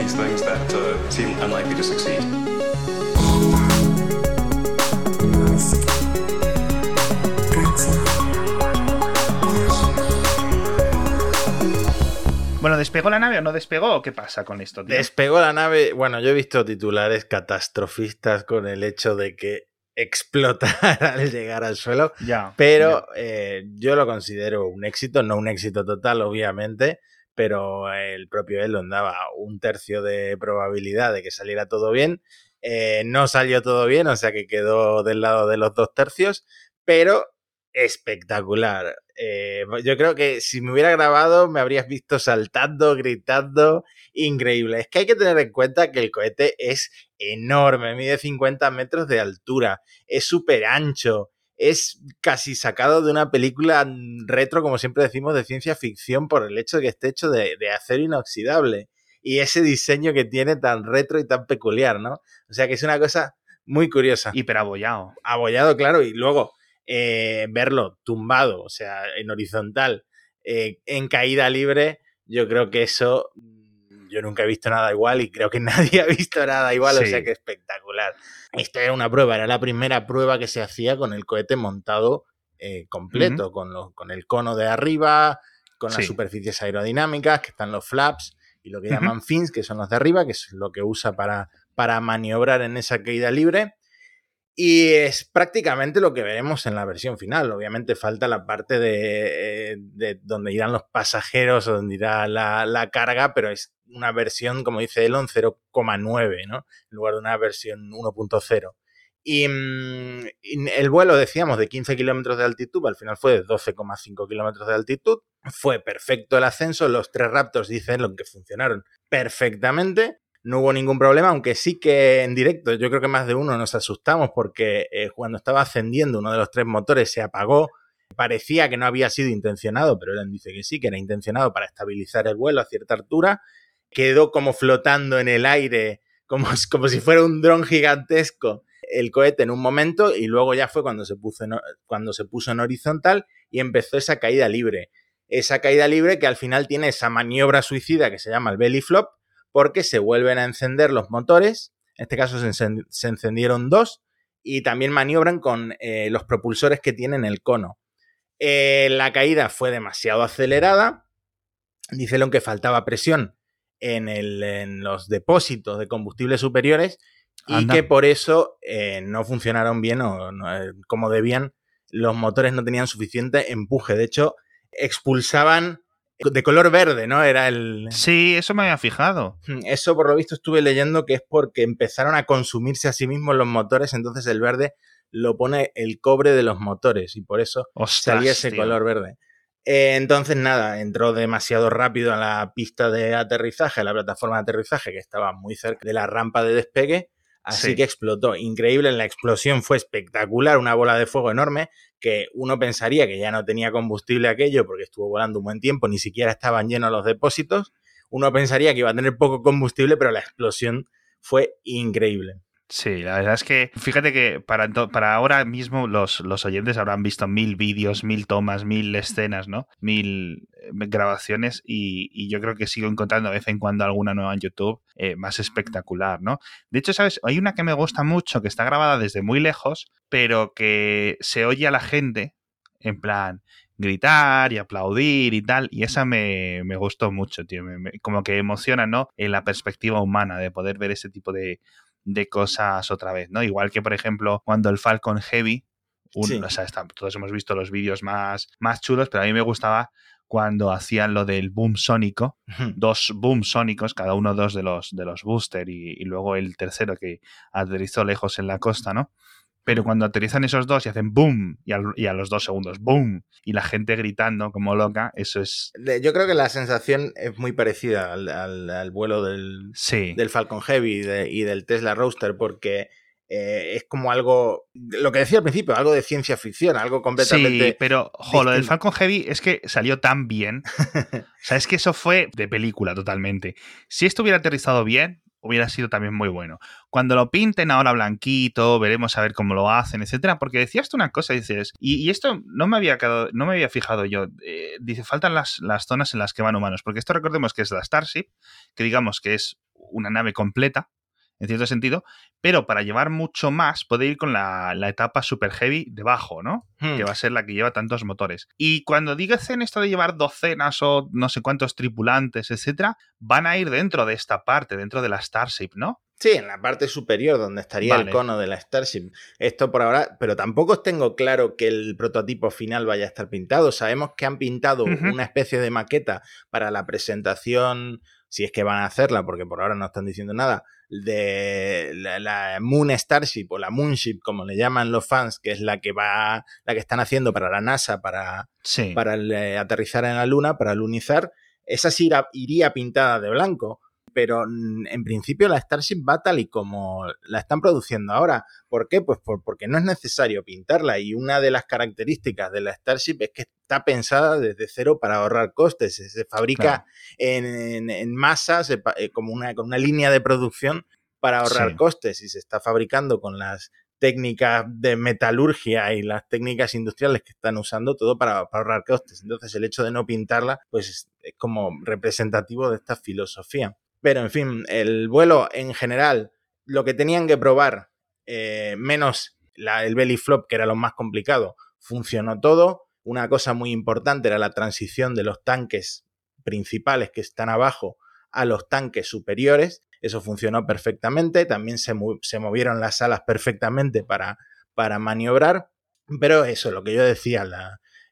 these things that uh, seem unlikely to succeed. Bueno, ¿despegó la nave o no despegó? ¿O qué pasa con esto, tío? Despegó la nave. Bueno, yo he visto titulares catastrofistas con el hecho de que explotara al llegar al suelo. Ya. Pero eh, yo lo considero un éxito, no un éxito total, obviamente, pero el propio Elon daba un tercio de probabilidad de que saliera todo bien. Eh, no salió todo bien, o sea que quedó del lado de los dos tercios, pero espectacular. Eh, yo creo que si me hubiera grabado me habrías visto saltando, gritando, increíble. Es que hay que tener en cuenta que el cohete es enorme, mide 50 metros de altura, es súper ancho, es casi sacado de una película retro, como siempre decimos, de ciencia ficción por el hecho de que esté hecho de, de acero inoxidable. Y ese diseño que tiene tan retro y tan peculiar, ¿no? O sea que es una cosa muy curiosa. Hiper abollado. Abollado, claro, y luego eh, verlo tumbado, o sea, en horizontal, eh, en caída libre, yo creo que eso yo nunca he visto nada igual y creo que nadie ha visto nada igual, o sea que espectacular. Esta era una prueba, era la primera prueba que se hacía con el cohete montado eh, completo, con, los- con el cono de arriba, con las superficies aerodinámicas, que están los flaps, y lo que llaman fins, que son los de arriba, que es lo que usa para, para maniobrar en esa caída libre. Y es prácticamente lo que veremos en la versión final. Obviamente falta la parte de, eh, de donde irán los pasajeros o donde irá la, la carga, pero es una versión, como dice Elon, 0,9, ¿no? En lugar de una versión 1.0. Y, mm, y el vuelo, decíamos, de 15 kilómetros de altitud, al final fue de 12,5 kilómetros de altitud. Fue perfecto el ascenso. Los tres Raptors dicen lo que funcionaron perfectamente no hubo ningún problema, aunque sí que en directo yo creo que más de uno nos asustamos porque eh, cuando estaba ascendiendo uno de los tres motores se apagó. Parecía que no había sido intencionado, pero Elon dice que sí, que era intencionado para estabilizar el vuelo a cierta altura. Quedó como flotando en el aire, como, como si fuera un dron gigantesco el cohete en un momento y luego ya fue cuando se, puso en, cuando se puso en horizontal y empezó esa caída libre. Esa caída libre que al final tiene esa maniobra suicida que se llama el belly flop, porque se vuelven a encender los motores. En este caso se, encend se encendieron dos y también maniobran con eh, los propulsores que tienen el cono. Eh, la caída fue demasiado acelerada. Dice Elon que faltaba presión en, el, en, los depósitos de combustible superiores y Anda. que por eso eh, no funcionaron bien o no, como debían. Los motores no tenían suficiente empuje. De hecho, expulsaban de color verde, ¿no? Era el. Sí, eso me había fijado. Eso, por lo visto, estuve leyendo que es porque empezaron a consumirse a sí mismos los motores, entonces el verde lo pone el cobre de los motores y por eso Ostras, salía ese tío. color verde. Eh, entonces, nada, entró demasiado rápido a la pista de aterrizaje, a la plataforma de aterrizaje que estaba muy cerca de la rampa de despegue. Así Sí. que explotó. Increíble, la explosión fue espectacular, una bola de fuego enorme que uno pensaría que ya no tenía combustible aquello porque estuvo volando un buen tiempo, ni siquiera estaban llenos los depósitos. Uno pensaría que iba a tener poco combustible, pero la explosión fue increíble. Sí, la verdad es que fíjate que para, para ahora mismo los, los oyentes habrán visto mil vídeos, mil tomas, mil escenas, ¿no? Mil eh, grabaciones y, y yo creo que sigo encontrando de vez en cuando alguna nueva en YouTube eh, más espectacular, ¿no? De hecho, ¿sabes? Hay una que me gusta mucho que está grabada desde muy lejos, pero que se oye a la gente en plan gritar y aplaudir y tal, y esa me, me gustó mucho, tío, me- me- como que emociona, ¿no? En la perspectiva humana de poder ver ese tipo de, de cosas otra vez, ¿no? Igual que, por ejemplo, cuando el Falcon Heavy, un- Sí. o sea, está- todos hemos visto los vídeos más, más chulos, pero a mí me gustaba cuando hacían lo del boom sónico, dos boom sónicos, cada uno dos de los, de los booster y, y luego el tercero que aterrizó lejos en la costa, ¿no? Pero cuando aterrizan esos dos y hacen boom y, al- y a los dos segundos boom y la gente gritando como loca, eso es... Yo creo que la sensación es muy parecida al, al- al vuelo del, Sí. del Falcon Heavy y, de- y del Tesla Roadster, porque eh, es como algo, lo que decía al principio, algo de ciencia ficción, algo completamente... Sí, pero jo, lo del. Falcon Heavy es que salió tan bien. o sea, es que eso fue de película totalmente. Si esto hubiera aterrizado bien, hubiera sido también muy bueno. Cuando lo pinten ahora blanquito, veremos a ver cómo lo hacen, etcétera. Porque decías tú una cosa, dices, y, esto no me había quedado, no me había fijado yo. eh, dice, faltan las, las zonas en las que van humanos. Porque esto recordemos que es la Starship, que digamos que es una nave completa, en cierto sentido, pero para llevar mucho más puede ir con la, etapa super heavy debajo, ¿no? Hmm. Que va a ser la que lleva tantos motores. Y cuando en esto de llevar docenas o no sé cuántos tripulantes, etcétera, van a ir dentro de esta parte, dentro de la Starship, ¿no? Sí, en la parte superior, donde estaría el cono de la Starship. Esto por ahora, pero tampoco os tengo claro que el prototipo final vaya a estar pintado. Sabemos que han pintado una especie de maqueta para la presentación, si es que van a hacerla, porque por ahora no están diciendo nada, de la, Moon Starship o la Moonship, como le llaman los fans, que es la que va, la que están haciendo para la NASA para, para aterrizar en la Luna, para lunizar. Esa sí iría pintada de blanco pero en principio la Starship va tal y como la están produciendo ahora. ¿Por qué? Pues porque no es necesario pintarla y una de las características de la Starship es que está pensada desde cero para ahorrar costes. Se fabrica en, masa, eh, como una, con una línea de producción para ahorrar costes y se está fabricando con las técnicas de metalurgia y las técnicas industriales que están usando todo para, para, ahorrar costes. Entonces el hecho de no pintarla pues es como representativo de esta filosofía. Pero, en fin, el vuelo en general, lo que tenían que probar, eh, menos el belly flop, que era lo más complicado, funcionó todo. Una cosa muy importante era la transición de los tanques principales que están abajo a los tanques superiores. Eso funcionó perfectamente. También se, movieron las alas perfectamente para, para maniobrar. Pero eso, lo que yo decía,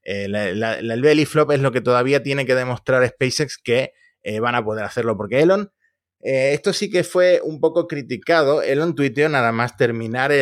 eh, el belly flop es lo que todavía tiene que demostrar SpaceX que eh, van a poder hacerlo. Porque Elon eh, esto sí que fue un poco criticado. Elon tuiteó nada más terminar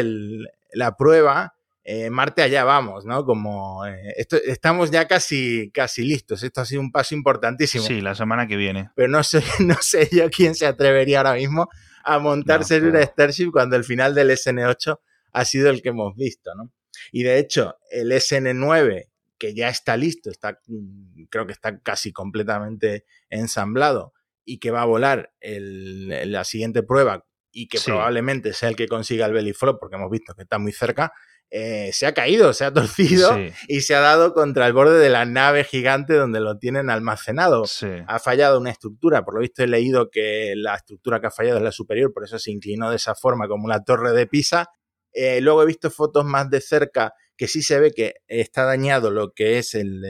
la prueba. Eh, Marte allá vamos, ¿no? Como eh, esto, estamos ya casi, casi listos. Esto ha sido un paso importantísimo. Sí, la semana que viene. Pero no sé, no sé yo quién se atrevería ahora mismo a montarse en una Starship cuando el final del SN8 ha sido el que hemos visto, ¿no? Y de hecho, el SN9, que ya está listo, está, mm, creo que está casi completamente ensamblado, y que va a volar el, la siguiente prueba y que probablemente sea el que consiga el belly flop, porque hemos visto que está muy cerca, eh, se ha caído, se ha torcido y se ha dado contra el borde de la nave gigante donde lo tienen almacenado. Ha fallado una estructura, por lo visto he leído que la estructura que ha fallado es la superior, por eso se inclinó de esa forma como la torre de Pisa. Eh, luego he visto fotos más de cerca que sí se ve que está dañado lo que es el,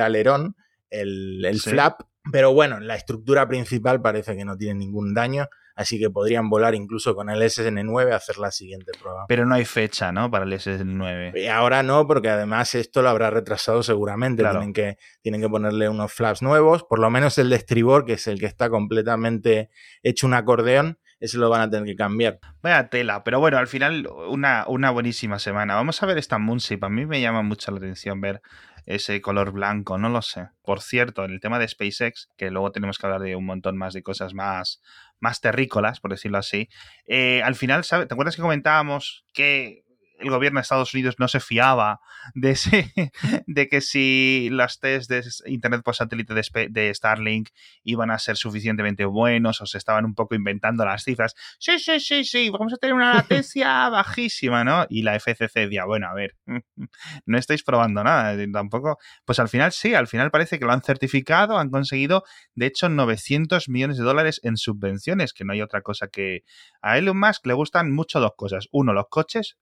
alerón, el, flap, pero bueno, la estructura principal parece que no tiene ningún daño, así que podrían volar incluso con el SN9 a hacer la siguiente prueba. Pero no hay fecha, ¿no? Para el SN9. Y ahora no, porque además esto lo habrá retrasado seguramente. Tienen, que, tienen que ponerle unos flaps nuevos, por lo menos el de estribor, que es el que está completamente hecho un acordeón, ese lo van a tener que cambiar. Vaya tela, pero bueno, al final una, una buenísima semana. Vamos a ver esta Moonship. A mí me llama mucho la atención ver ese color blanco, no lo sé. Por cierto, en el tema de SpaceX, que luego tenemos que hablar de un montón más de cosas más, más terrícolas, por decirlo así, eh, al final, ¿te acuerdas que comentábamos que el gobierno de Estados Unidos no se fiaba de, de que si las tests de Internet por satélite de, Starlink iban a ser suficientemente buenos o se estaban un poco inventando las cifras. Sí, sí, sí, sí, vamos a tener una latencia bajísima, ¿no? Y la FCC decía, bueno, a ver, no estáis probando nada, tampoco. Pues al final sí, al final parece que lo han certificado, han conseguido, de hecho, 900 millones de dólares en subvenciones, que no hay otra cosa que... A Elon Musk le gustan mucho dos cosas. Uno, los coches,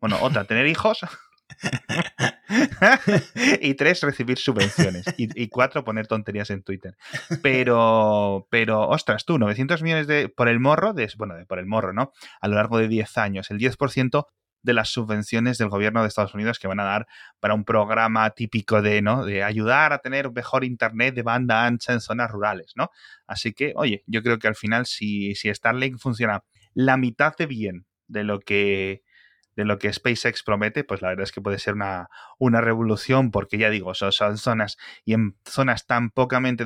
bueno, otra, tener hijos. y tres, recibir subvenciones. Y, cuatro, poner tonterías en Twitter. Pero, pero, ostras, tú, 900 millones de, por el morro, de, bueno, por el morro, ¿no? A lo largo de 10 años, el 10% de las subvenciones del gobierno de Estados Unidos que van a dar para un programa típico de, ¿no? De ayudar a tener mejor internet de banda ancha en zonas rurales, ¿no? Así que, oye, yo creo que al final, si, si Starlink funciona la mitad de bien de lo que de lo que SpaceX promete, pues la verdad es que puede ser una, una revolución, porque ya digo, son, son zonas y en zonas tan pocamente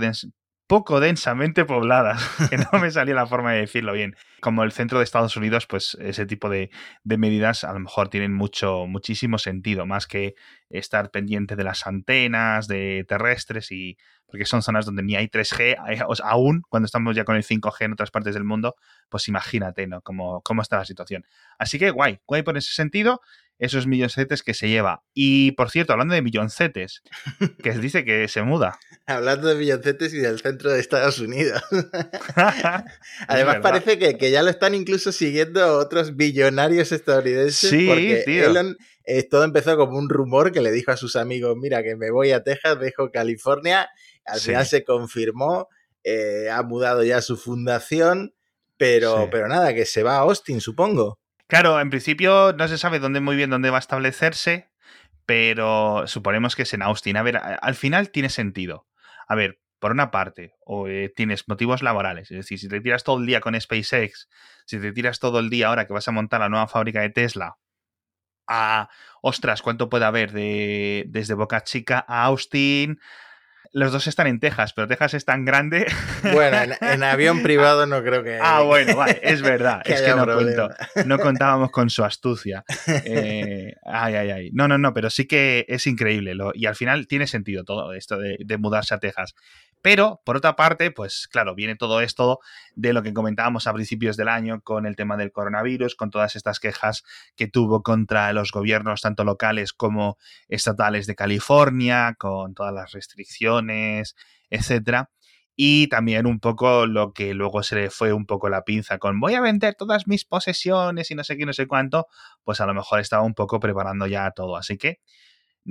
poco densamente pobladas, que no me salía la forma de decirlo bien. Como el centro de Estados Unidos, pues ese tipo de, de, medidas a lo mejor tienen mucho, muchísimo sentido, más que estar pendiente de las antenas, de terrestres y, porque son zonas donde ni hay 3G, aún cuando estamos ya con el 5G en otras partes del mundo, pues imagínate, ¿no? Cómo, cómo está la situación. Así que guay, guay por ese sentido. Esos milloncetes que se lleva. Y por cierto, hablando de milloncetes, que dice que se muda. hablando de milloncetes y del centro de Estados Unidos. Además, parece que, que, ya lo están incluso siguiendo otros billonarios estadounidenses. Sí, porque tío. Elon, eh, todo empezó como un rumor que le dijo a sus amigos: Mira, que me voy a Texas, dejo California. Al Sí. final se confirmó, eh, ha mudado ya su fundación. Pero, Sí. pero nada, que se va a Austin, supongo. Claro, en principio no se sabe dónde muy bien dónde va a establecerse, pero suponemos que es en Austin. A ver, al final tiene sentido. A ver, por una parte, o eh, tienes motivos laborales, es decir, si te tiras todo el día con SpaceX, si te tiras todo el día ahora que vas a montar la nueva fábrica de Tesla, a, ostras, ¿cuánto puede haber de, desde Boca Chica a Austin? Los dos están en Texas, pero Texas es tan grande. Bueno, en, en avión privado no creo que. Ah, bueno, vale, es verdad. que es que cuento- no contábamos con su astucia. Eh, ay, ay, ay. No, no, no, pero sí que es increíble. lo- y al final tiene sentido todo esto de, de mudarse a Texas. Pero, por otra parte, pues claro, viene todo esto de lo que comentábamos a principios del año con el tema del coronavirus, con todas estas quejas que tuvo contra los gobiernos, tanto locales como estatales de California, con todas las restricciones, etcétera. Y también un poco lo que luego se le fue un poco la pinza con voy a vender todas mis posesiones y no sé qué, no sé cuánto, pues a lo mejor estaba un poco preparando ya todo. Así que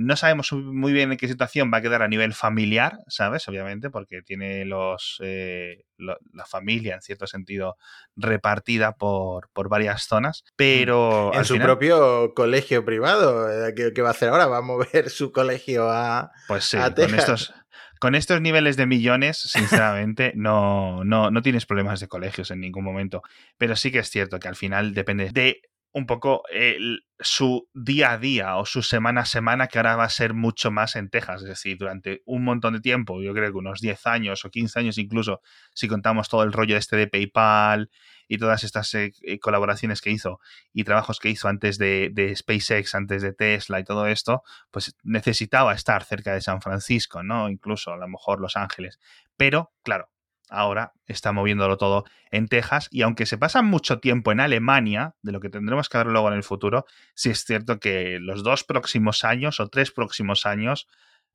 no sabemos muy bien en qué situación va a quedar a nivel familiar, ¿sabes? Obviamente, porque tiene los eh, lo- la familia, en cierto sentido, repartida por, por varias zonas. Pero En al su final, propio colegio privado. eh, ¿Qué, qué va a hacer ahora? ¿Va a mover su colegio a.? Pues sí, a con estos, con estos niveles de millones, sinceramente, no, no, no tienes problemas de colegios en ningún momento. Pero sí que es cierto que al final depende de un poco su día a día o su semana a semana, que ahora va a ser mucho más en Texas. Es decir, durante un montón de tiempo, yo creo que unos 10 años o 15 años incluso, si contamos todo el rollo este de PayPal y todas estas eh, eh, colaboraciones que hizo y trabajos que hizo antes de, de SpaceX, antes de Tesla y todo esto, pues necesitaba estar cerca de San Francisco, ¿no? Incluso a lo mejor Los Ángeles. Pero, claro, ahora está moviéndolo todo en Texas y aunque se pasa mucho tiempo en Alemania, de lo que tendremos que ver luego en el futuro, sí es cierto que los dos próximos años o tres próximos años,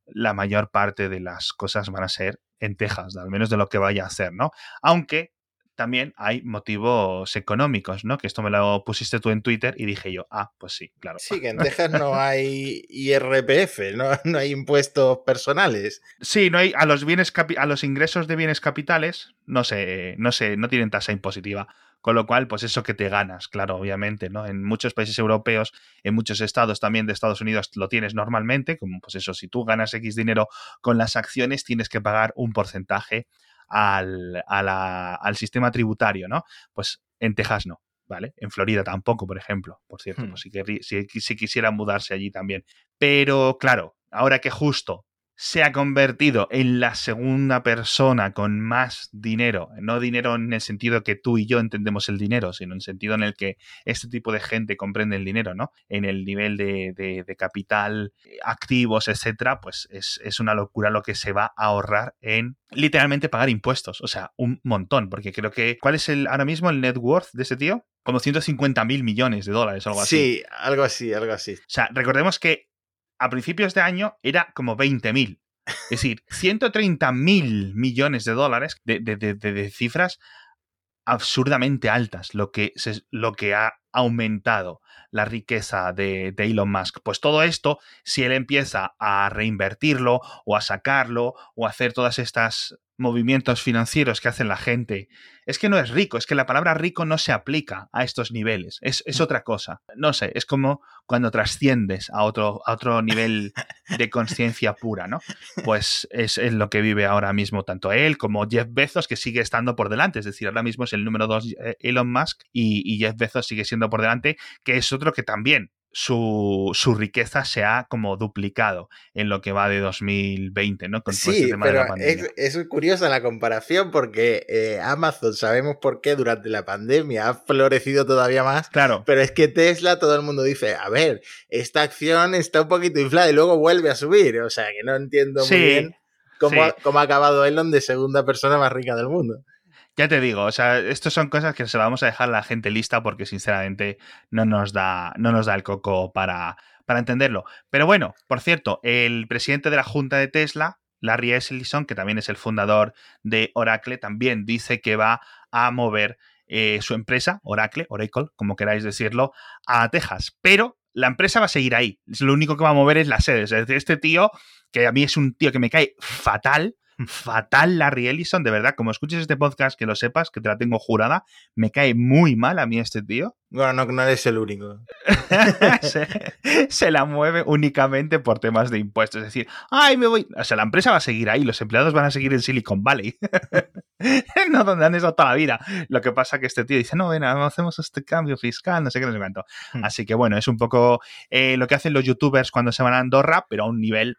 la mayor parte de las cosas van a ser en Texas, al menos de lo que vaya a hacer, ¿no? Aunque también hay motivos económicos, ¿no? Que esto me lo pusiste tú en Twitter y dije yo, ah, pues sí, claro. Sí, que en Texas no hay IRPF, no, no hay impuestos personales. Sí, no hay a los bienes a los ingresos de bienes capitales, no sé, no sé, no tienen tasa impositiva. Con lo cual, pues eso que te ganas, claro, obviamente, ¿no? En muchos países europeos, en muchos estados también de Estados Unidos lo tienes normalmente, como pues eso, si tú ganas X dinero con las acciones, tienes que pagar un porcentaje al, a la- al sistema tributario, ¿no? Pues en Texas no, ¿vale? En Florida tampoco, por ejemplo, por cierto, Hmm. pues si, si quisieran mudarse allí también. Pero claro, ahora que justo se ha convertido en la segunda persona con más dinero, no dinero en el sentido que tú y yo entendemos el dinero, sino en el sentido en el que este tipo de gente comprende el dinero, ¿no? En el nivel de, de- de capital, activos, etcétera, pues es, es una locura lo que se va a ahorrar en literalmente pagar impuestos, o sea, un montón, porque creo que, ¿cuál es el ahora mismo el net worth de ese tío? Como 150 mil millones de dólares, algo así. Sí, algo así, algo así. O sea, recordemos que a principios de año era como 20.000. Es decir, 130.000 millones de dólares de, de- de- de- de cifras absurdamente altas, lo que, se- lo que ha aumentado la riqueza de, de Elon Musk. Pues todo esto, si él empieza a reinvertirlo o a sacarlo o a hacer todas estas movimientos financieros que hacen la gente, es que no es rico, es que la palabra rico no se aplica a estos niveles, es, es otra cosa. No sé, es como cuando trasciendes a otro, a otro nivel de conciencia pura, ¿no? Pues es, es lo que vive ahora mismo tanto él como Jeff Bezos, que sigue estando por delante. Es decir, ahora mismo es el número dos eh, Elon Musk y, y Jeff Bezos sigue siendo por delante, que es otro que también su, su riqueza se ha como duplicado en lo que va de 2020, ¿no? Con todo este Sí, tema de la pero pandemia. es, es curiosa la comparación porque eh, Amazon, sabemos por qué durante la pandemia ha florecido todavía más. Claro, Pero es que Tesla, todo el mundo dice, a ver, esta acción está un poquito inflada y luego vuelve a subir. O sea, que no entiendo Sí, muy bien cómo, sí. ha, cómo ha acabado Elon de segunda persona más rica del mundo. Ya te digo, o sea, estas son cosas que se las vamos a dejar a la gente lista porque sinceramente no nos da, no nos da el coco para, para entenderlo. Pero bueno, por cierto, el presidente de la Junta de Tesla, Larry Ellison, que también es el fundador de Oracle, también dice que va a mover eh, su empresa, Oracle, Oracle, como queráis decirlo, a Texas. Pero la empresa va a seguir ahí. Lo único que va a mover es la sede. Es decir, este tío, que a mí es un tío que me cae fatal, fatal Larry Ellison, de verdad, como escuches este podcast, que lo sepas, que te la tengo jurada, me cae muy mal a mí este tío. Bueno, no, no eres el único. se, se, la mueve únicamente por temas de impuestos. Es decir, ay, me voy. O sea, la empresa va a seguir ahí, los empleados van a seguir en Silicon Valley. no donde han estado toda la vida. Lo que pasa que este tío dice, no, ven, hacemos este cambio fiscal, no sé qué, no sé cuánto. Hmm. Así que bueno, es un poco eh, lo que hacen los youtubers cuando se van a Andorra, pero a un nivel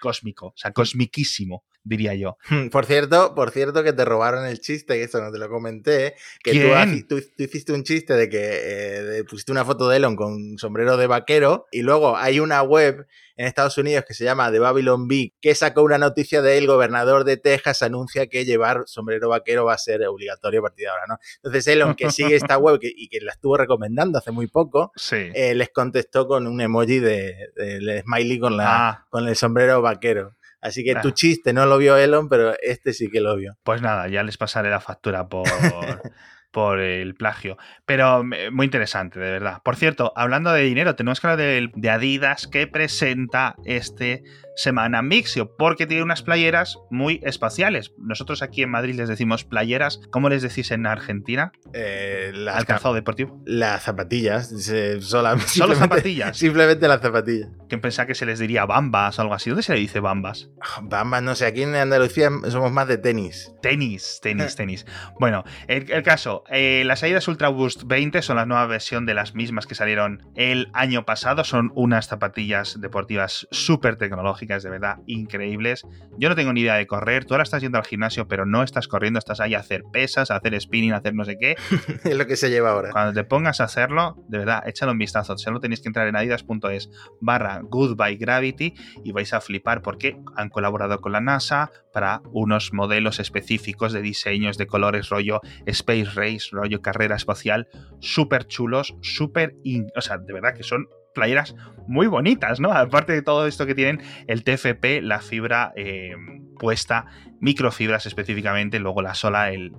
cósmico, o sea, cosmiquísimo diría yo. Por cierto, por cierto que te robaron el chiste, que eso no te lo comenté, que tú, tú, hiciste un chiste de que eh, pusiste una foto de Elon con sombrero de vaquero y luego hay una web en Estados Unidos que se llama The Babylon Bee que sacó una noticia de el gobernador de Texas anuncia que llevar sombrero vaquero va a ser obligatorio a partir de ahora, ¿no? Entonces Elon, que sigue esta web y que la estuvo recomendando hace muy poco, eh, les contestó con un emoji de, smiley con, la, ah. con el sombrero vaquero. Así que tu chiste no lo vio Elon, pero este sí que lo vio. Pues nada, ya les pasaré la factura por, por el plagio. Pero eh, muy interesante, de verdad. Por cierto, hablando de dinero, tenemos que hablar de, de Adidas que presenta este semana Mixio, porque tiene unas playeras muy espaciales. Nosotros aquí en Madrid les decimos playeras. ¿Cómo les decís en Argentina? Eh, las calzado deportivo? Las zapatillas. solamente, ¿Solo zapatillas? Simplemente las zapatillas. ¿Quién pensaba que se les diría bambas o algo así? ¿Dónde se le dice bambas? Bambas, no sé. Aquí en Andalucía somos más de tenis. Tenis, tenis, tenis. Bueno, el, caso. Eh, las Adidas Ultra Boost 20 son la nueva versión de las mismas que salieron el año pasado. Son unas zapatillas deportivas súper tecnológicas de verdad increíbles. Yo no tengo ni idea de correr, tú ahora estás yendo al gimnasio, pero no estás corriendo, estás ahí a hacer pesas, a hacer spinning, a hacer no sé qué. es lo que se lleva ahora. Cuando te pongas a hacerlo, de verdad, échalo un vistazo. Solo tenéis que entrar en adidas.es barra goodbye gravity y vais a flipar porque han colaborado con la NASA para unos modelos específicos de diseños de colores rollo Space Race, rollo carrera espacial, súper chulos, súper... O sea, de verdad que son playeras muy bonitas, ¿no? Aparte de todo esto que tienen el TFP, la fibra eh, puesta, microfibras específicamente, luego la sola, el,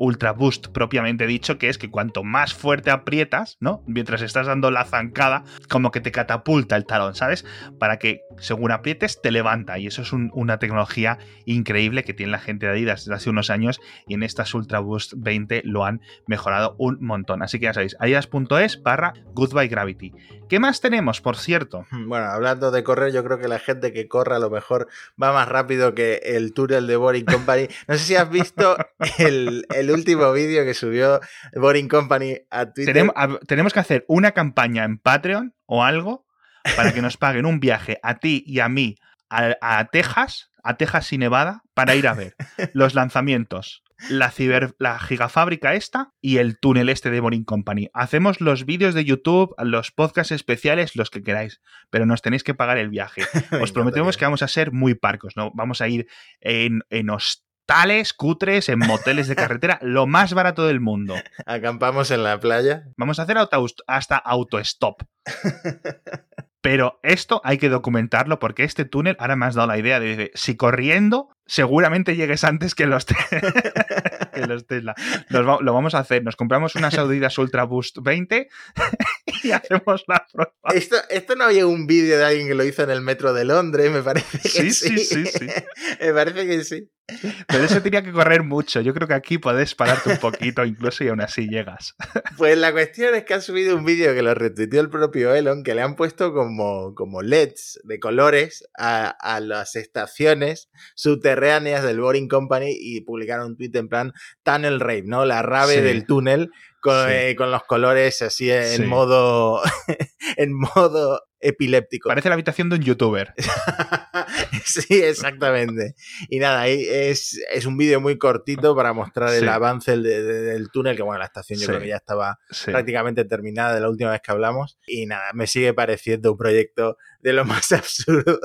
Ultra Boost propiamente dicho, que es que cuanto más fuerte aprietas, ¿no? Mientras estás dando la zancada, como que te catapulta el talón, ¿sabes? Para que según aprietes te levanta. Y eso es una tecnología increíble que tiene la gente de Adidas desde hace unos años y en estas Ultra Boost 20 lo han mejorado un montón. Así que ya sabéis, adidas.es barra Goodbye Gravity. ¿Qué más tenemos, por cierto? Bueno, hablando de correr, yo creo que la gente que corre a lo mejor va más rápido que el túnel de Boring Company. No sé si has visto el último vídeo que subió Boring Company a Twitter. Tenemos, que hacer una campaña en Patreon o algo para que nos paguen un viaje a ti y a mí a, Texas, a Texas y Nevada, para ir a ver los lanzamientos, la, ciber, la gigafábrica esta y el túnel este de Boring Company. Hacemos los vídeos de YouTube, los podcasts especiales, los que queráis, pero nos tenéis que pagar el viaje. Os prometemos que vamos a ser muy parcos, ¿no? Vamos a ir en, en tales cutres, en moteles de carretera, lo más barato del mundo. Acampamos en la playa. Vamos a hacer auto, hasta autostop. Pero esto hay que documentarlo porque este túnel ahora me has dado la idea de si corriendo seguramente llegues antes que los, que los Tesla. lo vamos a hacer. Nos compramos unas Audidas Ultra Boost 20 y hacemos la prueba. Esto, esto no había un vídeo de alguien que lo hizo en el metro de Londres, me parece que sí. Sí, sí, sí. me parece que sí. Pero eso tenía que correr mucho. Yo creo que aquí puedes pararte un poquito incluso y aún así llegas. Pues la cuestión es que ha subido un vídeo que lo retuiteó el propio Elon, que le han puesto como, como LEDs de colores a, a las estaciones subterráneas del Boring Company y publicaron un tweet en plan Tunnel Rave, ¿no? La rave del túnel con, eh, con, los colores así en modo en modo epiléptico. Parece la habitación de un youtuber. sí, exactamente. Y nada, es, es un vídeo muy cortito para mostrar el avance del, túnel, que bueno, la estación yo creo que ya estaba prácticamente terminada de la última vez que hablamos. Y nada, me sigue pareciendo un proyecto de lo más absurdo.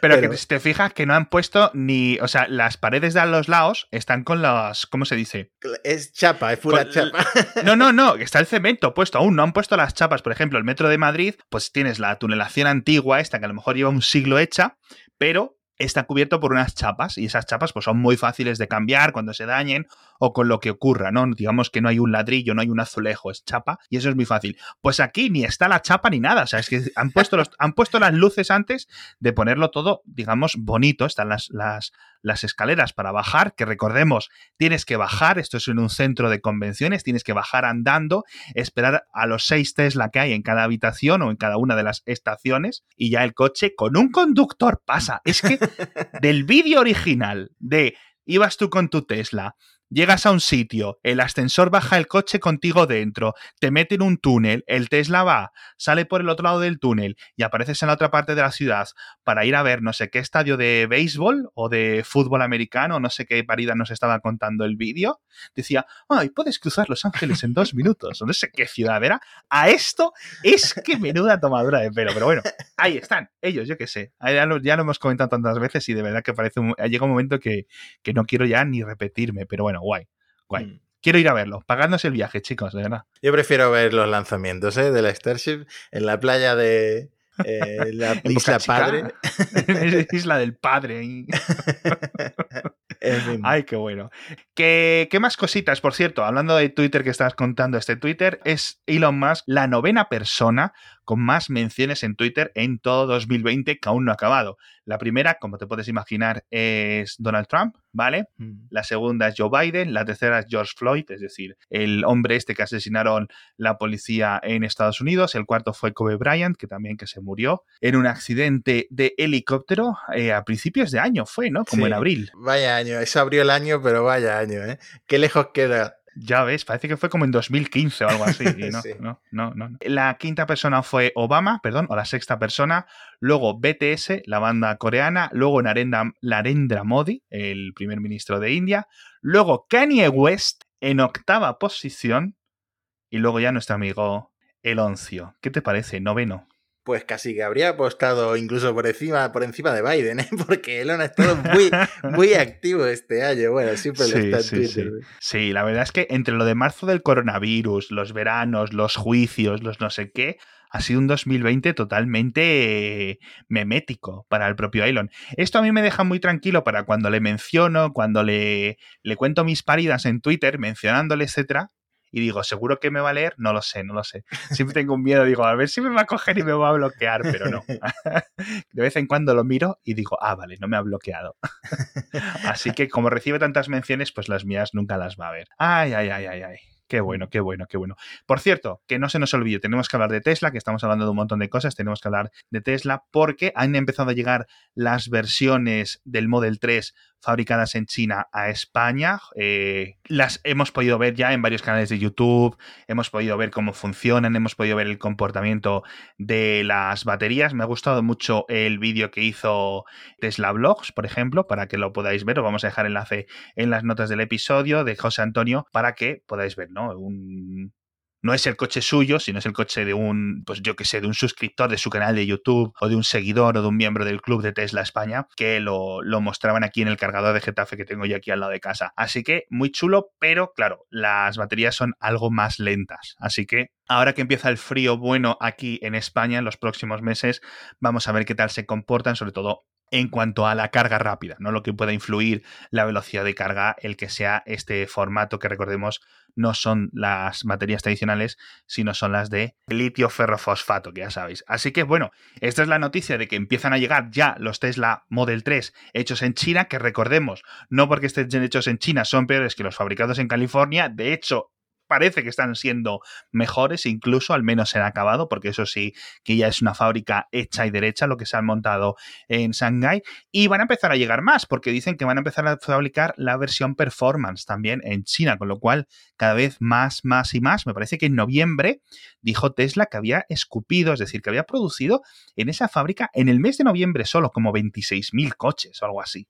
Pero, que te fijas que no han puesto ni, o sea, las paredes de a los lados están con las, ¿cómo se dice? Es chapa, es pura chapa. No, no, no, está el cemento puesto aún, no han puesto las chapas. Por ejemplo, el metro de Madrid, pues tienes la tunelación antigua esta que a lo mejor lleva un siglo hecha, pero está cubierto por unas chapas y esas chapas pues son muy fáciles de cambiar cuando se dañen o con lo que ocurra, ¿no? Digamos que no hay un ladrillo, no hay un azulejo, es chapa y eso es muy fácil. Pues aquí ni está la chapa ni nada, o sea, es que han puesto, los, han puesto las luces antes de ponerlo todo, digamos, bonito, están las, las, las escaleras para bajar, que recordemos, tienes que bajar, esto es en un centro de convenciones, tienes que bajar andando, esperar a los seis Tesla que hay en cada habitación o en cada una de las estaciones y ya el coche con un conductor pasa. Es que del vídeo original de ibas tú con tu Tesla, Llegas a un sitio, el ascensor baja el coche contigo dentro, te mete en un túnel, el Tesla va, sale por el otro lado del túnel y apareces en la otra parte de la ciudad para ir a ver no sé qué estadio de béisbol o de fútbol americano, no sé qué parida nos estaba contando el vídeo. Decía, ay, puedes cruzar Los Ángeles en dos minutos, no sé qué ciudad era. A esto es que menuda tomadura de pelo, pero bueno, ahí están, ellos, yo qué sé. Ya lo, ya lo hemos comentado tantas veces y de verdad que parece, un, llega un momento que, que no quiero ya ni repetirme, pero bueno, guay, guay. Mm. Quiero ir a verlo. Pagadnos el viaje, chicos, de verdad. Yo prefiero ver los lanzamientos ¿eh? de la Starship en la playa de eh, la Isla Padre. Isla del Padre. Ay, qué bueno. ¿Qué, ¿Qué, más cositas? Por cierto, hablando de Twitter que estás contando, este Twitter es Elon Musk, la novena persona con más menciones en Twitter en todo 2020 que aún no ha acabado. La primera, como te puedes imaginar, es Donald Trump, ¿vale? Mm. La segunda es Joe Biden, la tercera es George Floyd, es decir, el hombre este que asesinaron la policía en Estados Unidos, el cuarto fue Kobe Bryant, que también que se murió en un accidente de helicóptero eh, a principios de año, fue, ¿no? Como en abril. Vaya año, eso abrió el año, pero vaya año, ¿eh? Qué lejos queda ya ves, parece que fue como en 2015 o algo así. no, no, no, La quinta persona fue Obama, perdón, o la sexta persona. Luego BTS, la banda coreana. Luego Narendra, Narendra Modi, el primer ministro de India. Luego Kanye West en octava posición. Y luego ya nuestro amigo Eloncio. ¿Qué te parece? Noveno pues casi que habría apostado incluso por encima, por encima de Biden, ¿eh? porque Elon ha estado muy, muy activo este año. Bueno, siempre lo está en sí, Twitter. Sí. sí, la verdad es que entre lo de marzo del coronavirus, los veranos, los juicios, los no sé qué, ha sido un 2020 totalmente memético para el propio Elon. Esto a mí me deja muy tranquilo para cuando le menciono, cuando le, le cuento mis paridas en Twitter, mencionándole, etcétera, y digo, ¿seguro que me va a leer? No lo sé, no lo sé. Siempre tengo un miedo, digo, a ver si me va a coger y me va a bloquear, pero no. De vez en cuando lo miro y digo, ah, vale, no me ha bloqueado. Así que como recibe tantas menciones, pues las mías nunca las va a ver. Ay, ay, ay, ay, ay. Qué bueno, qué bueno, qué bueno. Por cierto, que no se nos olvide, tenemos que hablar de Tesla, que estamos hablando de un montón de cosas, tenemos que hablar de Tesla porque han empezado a llegar las versiones del Model 3 fabricadas en China a España. Eh, las hemos podido ver ya en varios canales de YouTube, hemos podido ver cómo funcionan, hemos podido ver el comportamiento de las baterías. Me ha gustado mucho el vídeo que hizo Tesla Blogs, por ejemplo, para que lo podáis ver. Os vamos a dejar enlace en las notas del episodio de José Antonio para que podáis ver, ¿no? Un, no es el coche suyo, sino es el coche de un, pues yo que sé, de un suscriptor de su canal de YouTube o de un seguidor o de un miembro del club de Tesla España que lo, lo mostraban aquí en el cargador de Getafe que tengo yo aquí al lado de casa. Así que muy chulo, pero claro, las baterías son algo más lentas. Así que Ahora que empieza el frío bueno aquí en España en los próximos meses, vamos a ver qué tal se comportan, sobre todo en cuanto a la carga rápida, ¿no? Lo que pueda influir la velocidad de carga, el que sea este formato que recordemos no son las baterías tradicionales, sino son las de litio ferrofosfato, que ya sabéis. Así que bueno, esta es la noticia de que empiezan a llegar ya los Tesla Model 3 hechos en China, que recordemos, no porque estén hechos en China son peores que los fabricados en California, de hecho parece que están siendo mejores, incluso al menos en acabado, porque eso sí que ya es una fábrica hecha y derecha lo que se han montado en Shanghai. Y van a empezar a llegar más, porque dicen que van a empezar a fabricar la versión performance también en China, con lo cual cada vez más, más y más. Me parece que en noviembre dijo Tesla que había escupido, es decir, que había producido en esa fábrica en el mes de noviembre solo como 26.000 coches o algo así.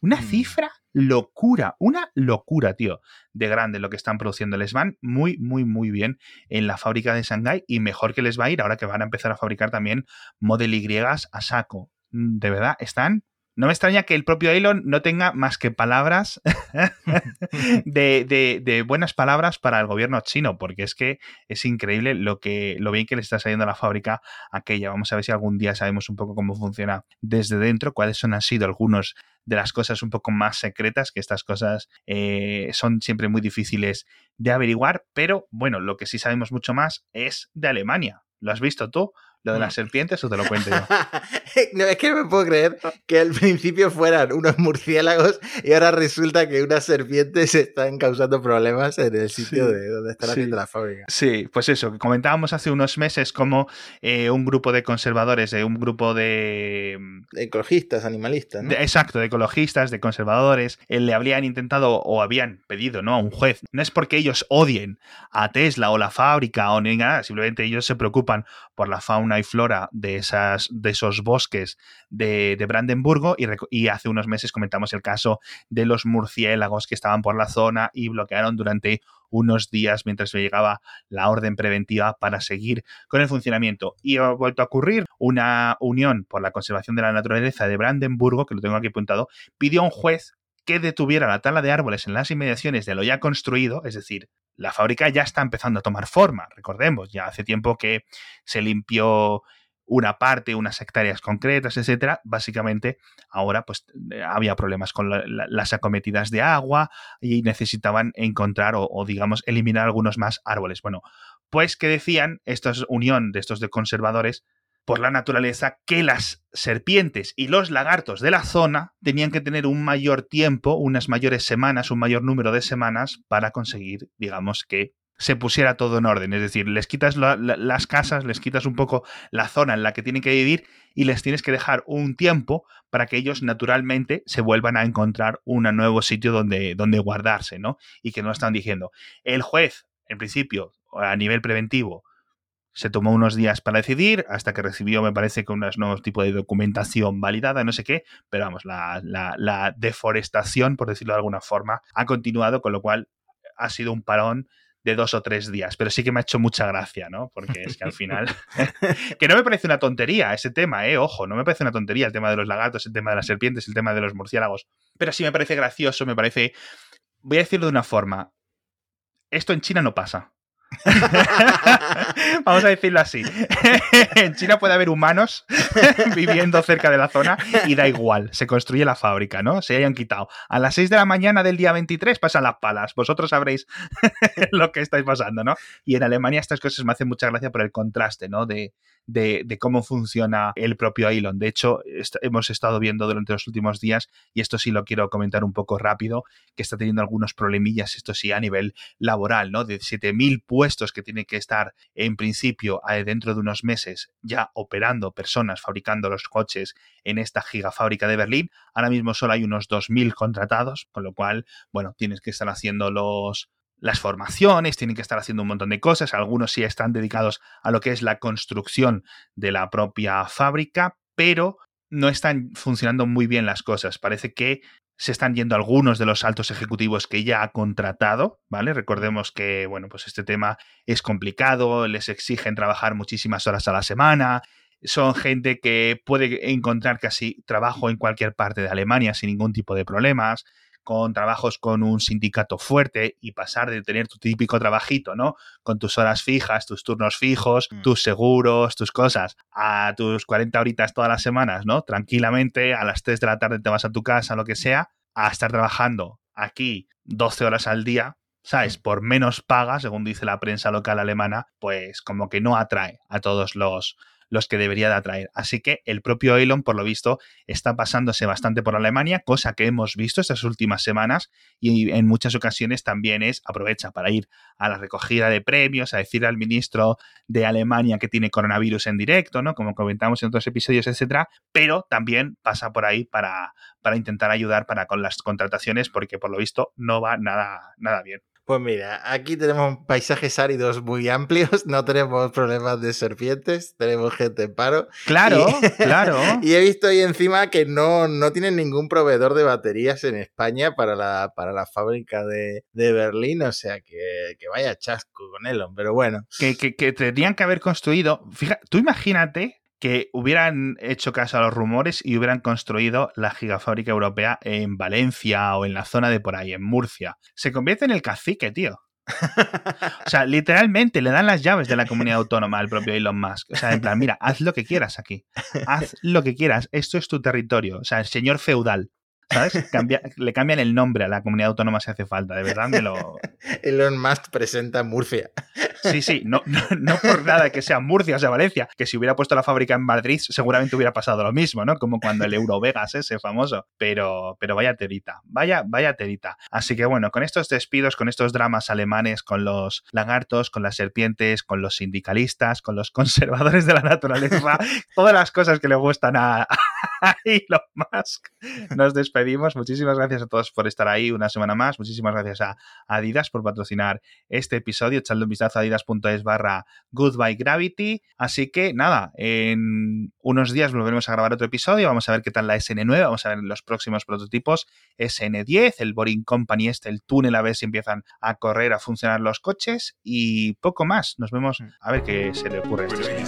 Una mm. cifra locura, una locura, tío, de grande lo que están produciendo. Les van muy, muy, muy bien en la fábrica de Shanghai y mejor que les va a ir ahora que van a empezar a fabricar también Model Y a saco. Mm, de verdad, están no me extraña que el propio Elon no tenga más que palabras de, buenas palabras para el gobierno chino, porque es que es increíble lo, que, lo bien que le está saliendo a la fábrica aquella. Vamos a ver si algún día sabemos un poco cómo funciona desde dentro, cuáles son, han sido algunos de las cosas un poco más secretas, que estas cosas eh, son siempre muy difíciles de averiguar, pero bueno, lo que sí sabemos mucho más es de Alemania. ¿Lo has visto tú? Lo de las mm. serpientes o te lo cuento yo? no, es que no me puedo creer que al principio fueran unos murciélagos y ahora resulta que unas serpientes están causando problemas en el sitio de donde están haciendo la fábrica. Sí, pues eso, que comentábamos hace unos meses como eh, un grupo de conservadores, de un grupo de... ecologistas, animalistas, ¿no? exacto, de ecologistas, de conservadores, eh, le habrían intentado o habían pedido, ¿no? A un juez. No es porque ellos odien a Tesla o la fábrica o ni nada, simplemente ellos se preocupan por la fauna y flora de, esas, de esos bosques de, Brandenburgo y, y, hace unos meses comentamos el caso de los murciélagos que estaban por la zona y bloquearon durante unos días mientras llegaba la orden preventiva para seguir con el funcionamiento. Y ha vuelto a ocurrir una unión por la conservación de la naturaleza de Brandenburgo, que lo tengo aquí apuntado, pidió a un juez que detuviera la tala de árboles en las inmediaciones de lo ya construido, es decir, la fábrica ya está empezando a tomar forma, recordemos, ya hace tiempo que se limpió una parte, unas hectáreas concretas, etcétera, básicamente ahora pues había problemas con las acometidas de agua y necesitaban encontrar o, o, digamos eliminar algunos más árboles. Bueno, pues que decían esta unión de estos de conservadores por la naturaleza que las serpientes y los lagartos de la zona tenían que tener un mayor tiempo, unas mayores semanas, un mayor número de semanas para conseguir, digamos, que se pusiera todo en orden. Es decir, les quitas las casas, les quitas un poco la zona en la que tienen que vivir y les tienes que dejar un tiempo para que ellos naturalmente se vuelvan a encontrar un nuevo sitio donde, donde guardarse, ¿no? Y que no están diciendo. El juez, en principio, a nivel preventivo, se tomó unos días para decidir, hasta que recibió, me parece, con unos nuevos tipos de documentación validada, no sé qué, pero vamos, la, la, deforestación, por decirlo de alguna forma, ha continuado, con lo cual ha sido un parón de dos o tres días, pero sí que me ha hecho mucha gracia, ¿no? Porque es que al final, que no me parece una tontería ese tema, ¿eh? Ojo, no me parece una tontería el tema de los lagartos, el tema de las serpientes, el tema de los murciélagos, pero sí me parece gracioso, me parece, voy a decirlo de una forma, esto en China no pasa. Vamos a decirlo así. en China puede haber humanos viviendo cerca de la zona y da igual, se construye la fábrica, ¿no? Se hayan quitado. A las 6 de la mañana del día 23 pasan las palas. Vosotros sabréis lo que estáis pasando, ¿no? Y en Alemania estas cosas me hacen mucha gracia por el contraste, ¿no? De, de, cómo funciona el propio Elon. De hecho, hemos estado viendo durante los últimos días, y esto sí lo quiero comentar un poco rápido, que está teniendo algunos problemillas, esto sí, a nivel laboral, ¿no? De 7.000 puestos que tienen que estar en principio dentro de unos meses ya operando personas fabricando los coches en esta gigafábrica de Berlín. Ahora mismo solo hay unos 2.000 contratados, con lo cual, bueno, tienes que estar haciendo los las formaciones, tienen que estar haciendo un montón de cosas, algunos sí están dedicados a lo que es la construcción de la propia fábrica, pero no están funcionando muy bien las cosas. Parece que se están yendo algunos de los altos ejecutivos que ya ha contratado, ¿vale? Recordemos que, bueno, pues este tema es complicado, les exigen trabajar muchísimas horas a la semana, son gente que puede encontrar casi trabajo en cualquier parte de Alemania sin ningún tipo de problemas, con trabajos con un sindicato fuerte y pasar de tener tu típico trabajito, ¿no? Con tus horas fijas, tus turnos fijos, mm. tus seguros, tus cosas, a tus 40 horitas todas las semanas, ¿no? Tranquilamente, a las 3 de la tarde te vas a tu casa, lo que sea, a estar trabajando aquí 12 horas al día, ¿sabes? Por menos paga, según dice la prensa local alemana, pues como que no atrae a todos los, los que debería de atraer. Así que el propio Elon, por lo visto, está pasándose bastante por Alemania, cosa que hemos visto estas últimas semanas y en muchas ocasiones también es aprovecha para ir a la recogida de premios, a decir al ministro de Alemania que tiene coronavirus en directo, ¿no? Como comentamos en otros episodios, etcétera, pero también pasa por ahí para, para intentar ayudar para con las contrataciones porque por lo visto no va nada, nada bien. Pues mira, aquí tenemos paisajes áridos muy amplios, no tenemos problemas de serpientes, tenemos gente en paro. Claro, claro. Y he visto ahí encima que no, no tienen ningún proveedor de baterías en España para la, para la fábrica de, Berlín, o sea que, vaya chasco con Elon, pero bueno. Que, que, que tendrían que haber construido, fíjate, tú imagínate que hubieran hecho caso a los rumores y hubieran construido la gigafábrica europea en Valencia o en la zona de por ahí, en Murcia. Se convierte en el cacique, tío. o sea, literalmente le dan las llaves de la comunidad autónoma al propio Elon Musk. O sea, en plan, mira, haz lo que quieras aquí. Haz lo que quieras. Esto es tu territorio. O sea, el señor feudal. ¿Sabes? le cambian el nombre a la comunidad autónoma si hace falta, de verdad me lo... Elon Musk presenta Murcia. Sí, sí, no, no, por nada que sea Murcia o sea Valencia, que si hubiera puesto la fábrica en Madrid seguramente hubiera pasado lo mismo, ¿no? Como cuando el Eurovegas ese famoso. Pero, pero vaya terita, vaya, vaya terita. Así que bueno, con estos despidos, con estos dramas alemanes, con los lagartos, con las serpientes, con los sindicalistas, con los conservadores de la naturaleza, todas las cosas que le gustan a Elon Musk, nos despedimos pedimos. Muchísimas gracias a todos por estar ahí una semana más. Muchísimas gracias a Adidas por patrocinar este episodio. Echadle un vistazo a adidas.es barra Goodbye Gravity. Así que nada, en unos días volveremos a grabar otro episodio. Vamos a ver qué tal la SN9. Vamos a ver los próximos prototipos. SN10, el Boring Company este, el túnel, a ver si empiezan a correr, a funcionar los coches. Y poco más. Nos vemos a ver qué se le ocurre a este